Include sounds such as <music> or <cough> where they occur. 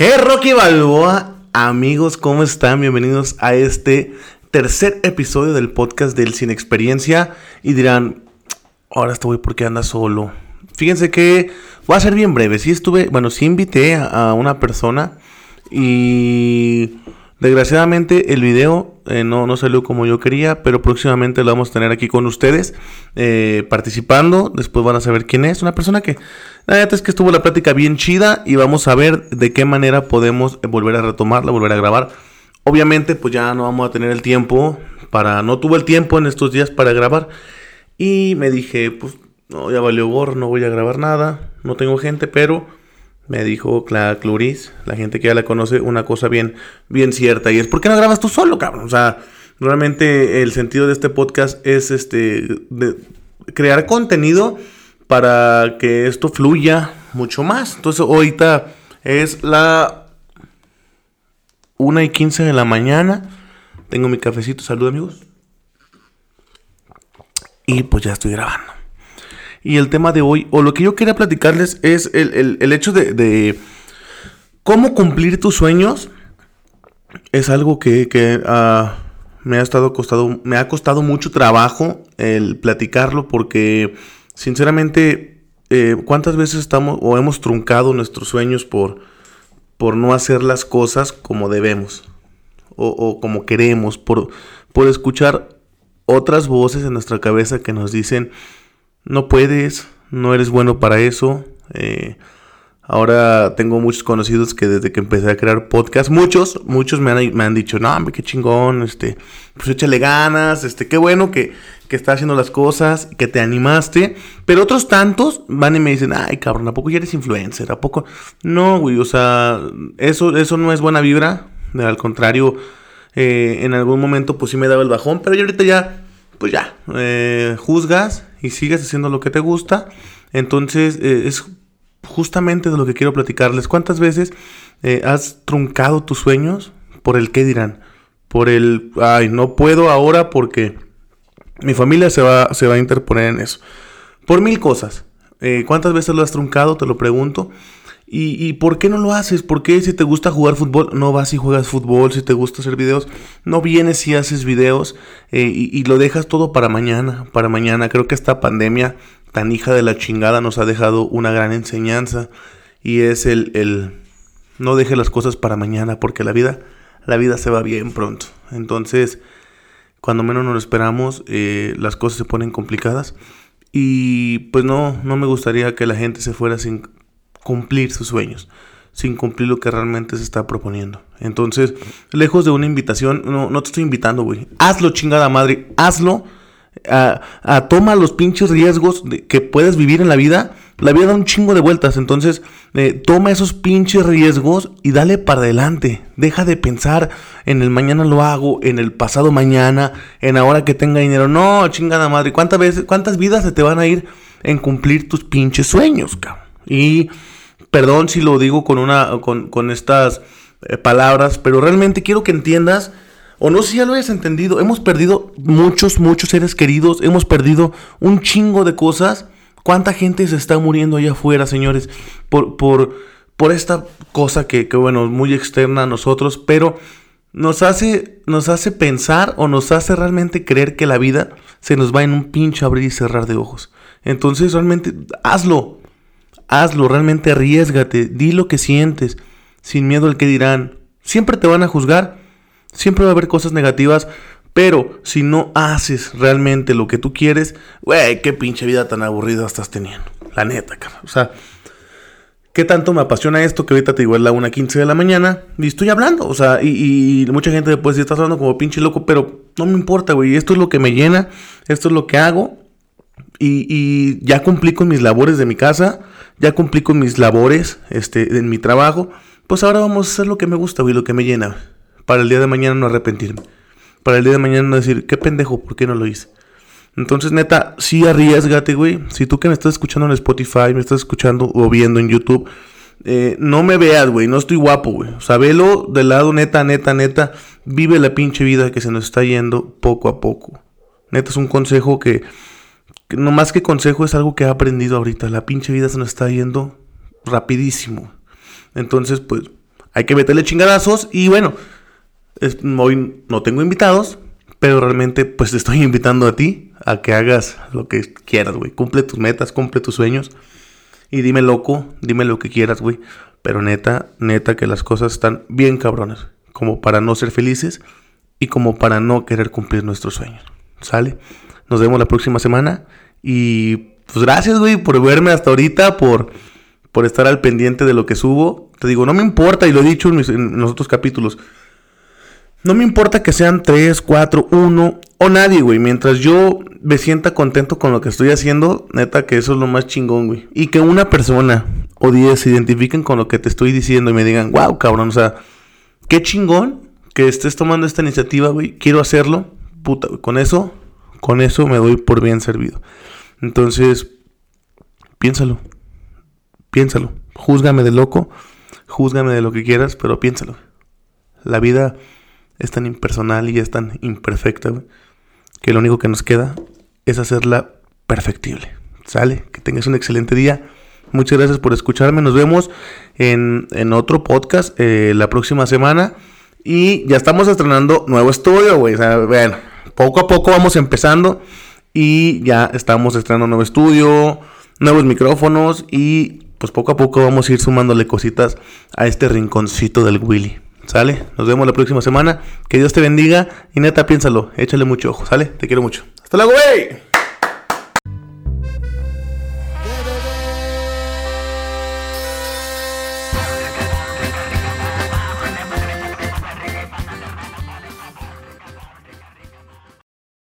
¿Qué Rocky Balboa? Amigos, ¿cómo están? Bienvenidos a este tercer episodio del podcast del Sin Experiencia. Y dirán, ahora estoy porque anda solo. Fíjense que voy a ser bien breve. Sí estuve, bueno, sí invité a, una persona y desgraciadamente el video eh, no, no salió como yo quería, pero próximamente lo vamos a tener aquí con ustedes eh, participando. Después van a saber quién es. Una persona que la verdad es que estuvo la plática bien chida y vamos a ver de qué manera podemos volver a retomarla, volver a grabar. Obviamente, pues ya no vamos a tener el tiempo para. No tuve el tiempo en estos días para grabar. Y me dije, pues no, ya valió gorro, no voy a grabar nada. No tengo gente, pero me dijo la Cluris, la gente que ya la conoce, una cosa bien, bien cierta. Y es, ¿por qué no grabas tú solo, cabrón? O sea, realmente el sentido de este podcast es este. Crear contenido para que esto fluya mucho más. Entonces ahorita es la 1 y 15 de la mañana. Tengo mi cafecito, salud amigos. Y pues ya estoy grabando. Y el tema de hoy, o lo que yo quería platicarles, es el, hecho de, cómo cumplir tus sueños. Es algo que, ah, me, ha estado costado, me ha costado mucho trabajo el platicarlo porque sinceramente, eh, ¿cuántas veces estamos o hemos truncado nuestros sueños por, por no hacer las cosas como debemos o, como queremos, por, por escuchar otras voces en nuestra cabeza que nos dicen, no puedes, no eres bueno para eso. Eh, ahora tengo muchos conocidos que desde que empecé a crear podcast, muchos, muchos me han, dicho, no, hombre, qué chingón, este, pues échale ganas, este, qué bueno que, que estás haciendo las cosas, que te animaste. Pero otros tantos van y me dicen, ay, cabrón, ¿a poco ya eres influencer? ¿A poco? No, güey, o sea, eso, eso no es buena vibra. Al contrario, eh, en algún momento pues sí me daba el bajón, pero yo ahorita ya, pues ya, eh, juzgas y sigues haciendo lo que te gusta. Entonces, eh, es justamente de lo que quiero platicarles. ¿Cuántas veces has truncado tus sueños por el qué dirán? Por el, ay, no puedo ahora porque mi familia se va, se va a interponer en eso. Por mil cosas. Eh, ¿Cuántas veces lo has truncado? Te lo pregunto. ¿Y, por qué no lo haces? ¿Por qué si te gusta jugar fútbol, no vas y juegas fútbol? Si te gusta hacer videos, no vienes y haces videos eh, y, lo dejas todo para mañana, para mañana. Creo que esta pandemia tan hija de la chingada nos ha dejado una gran enseñanza y es el, el no deje las cosas para mañana porque la vida, la vida se va bien pronto. Entonces, cuando menos nos lo esperamos, eh, las cosas se ponen complicadas. Y pues no, no me gustaría que la gente se fuera sin cumplir sus sueños, sin cumplir lo que realmente se está proponiendo. Entonces, lejos de una invitación, no, no te estoy invitando, güey. Hazlo, chingada madre, hazlo. A, toma los pinches riesgos que puedes vivir en la vida la vida da un chingo de vueltas, entonces eh, toma esos pinches riesgos y dale para adelante. Deja de pensar en el mañana lo hago, en el pasado mañana, en ahora que tenga dinero. No, chingada madre, ¿cuántas veces, cuántas vidas se te van a ir en cumplir tus pinches sueños, cabrón? Y perdón si lo digo con una, con, estas eh, palabras, pero realmente quiero que entiendas. O no sé si ya lo hayas entendido. Hemos perdido muchos, muchos seres queridos. Hemos perdido un chingo de cosas ¿Cuánta gente se está muriendo allá afuera, señores? Por, por, por esta cosa que, que, bueno, muy externa a nosotros, pero nos hace, nos hace pensar o nos hace realmente creer que la vida se nos va en un pinche abrir y cerrar de ojos. Entonces, realmente, hazlo. Hazlo, realmente arriesgate. Di lo que sientes, sin miedo al que dirán. Siempre te van a juzgar. Siempre va a haber cosas negativas, pero si no haces realmente lo que tú quieres, güey, qué pinche vida tan aburrida estás teniendo. La neta, cabrón. O sea, ¿qué tanto me apasiona esto que ahorita te digo es la 1.15 de la mañana? Y estoy hablando, o sea, y, mucha gente después si estás hablando como pinche loco, pero no me importa, güey. Esto es lo que me llena, esto es lo que hago. Y, ya cumplí con mis labores de mi casa, ya cumplí con mis labores este, en mi trabajo. Pues ahora vamos a hacer lo que me gusta, güey, lo que me llena. Para el día de mañana no arrepentirme para el día de mañana no decir, qué pendejo, ¿por qué no lo hice? Entonces, neta, sí arriesgate, güey. Si tú que me estás escuchando en Spotify, me estás escuchando o viendo en YouTube, eh, no me veas, güey, no estoy guapo, güey. O sea, velo del lado neta, neta, neta. Vive la pinche vida que se nos está yendo poco a poco. Neta es un consejo que, no más que consejo, es algo que he aprendido ahorita. La pinche vida se nos está yendo rapidísimo. Entonces, pues, hay que meterle chingadazos. Y bueno, hoy no tengo invitados, pero realmente, pues, te estoy <laughs> invitando a ti a que hagas lo que quieras, güey. Cumple tus metas, cumple tus sueños. Y dime loco, dime lo que quieras, güey. Pero neta, neta que las cosas están bien cabronas. Como para no ser felices y como para no querer cumplir nuestros sueños. ¿Sale? Nos vemos la próxima semana. Y pues gracias, güey, por verme hasta ahorita, por, por estar al pendiente de lo que subo. Te digo, no me importa, y lo he dicho en, los otros capítulos. No me importa que sean 3, 4, 1 o nadie, güey. Mientras yo me sienta contento con lo que estoy haciendo, neta que eso es lo más chingón, güey. Y que una persona o 10 se identifiquen con lo que te estoy diciendo y me digan, wow, cabrón, o sea, qué chingón que estés tomando esta iniciativa, güey. Quiero hacerlo. Puta, con eso, con eso me doy por bien servido. Entonces, piénsalo. Piénsalo. Júzgame de loco. Júzgame de lo que quieras, pero piénsalo. La vida es tan impersonal y es tan imperfecta, que lo único que nos queda es hacerla perfectible. ¿Sale? Que tengas un excelente día. Muchas gracias por escucharme. Nos vemos en, otro podcast eh, la próxima semana. Y ya estamos estrenando nuevo estudio, güey. O sea, bueno, poco a poco vamos empezando. Y ya estamos estrenando nuevo estudio, nuevos micrófonos. Y pues poco a poco vamos a ir sumándole cositas a este rinconcito del Willy. ¿Sale? Nos vemos la próxima semana. Que Dios te bendiga. Y neta, piénsalo. Échale mucho ojo. ¿Sale? Te quiero mucho. Hasta luego, güey.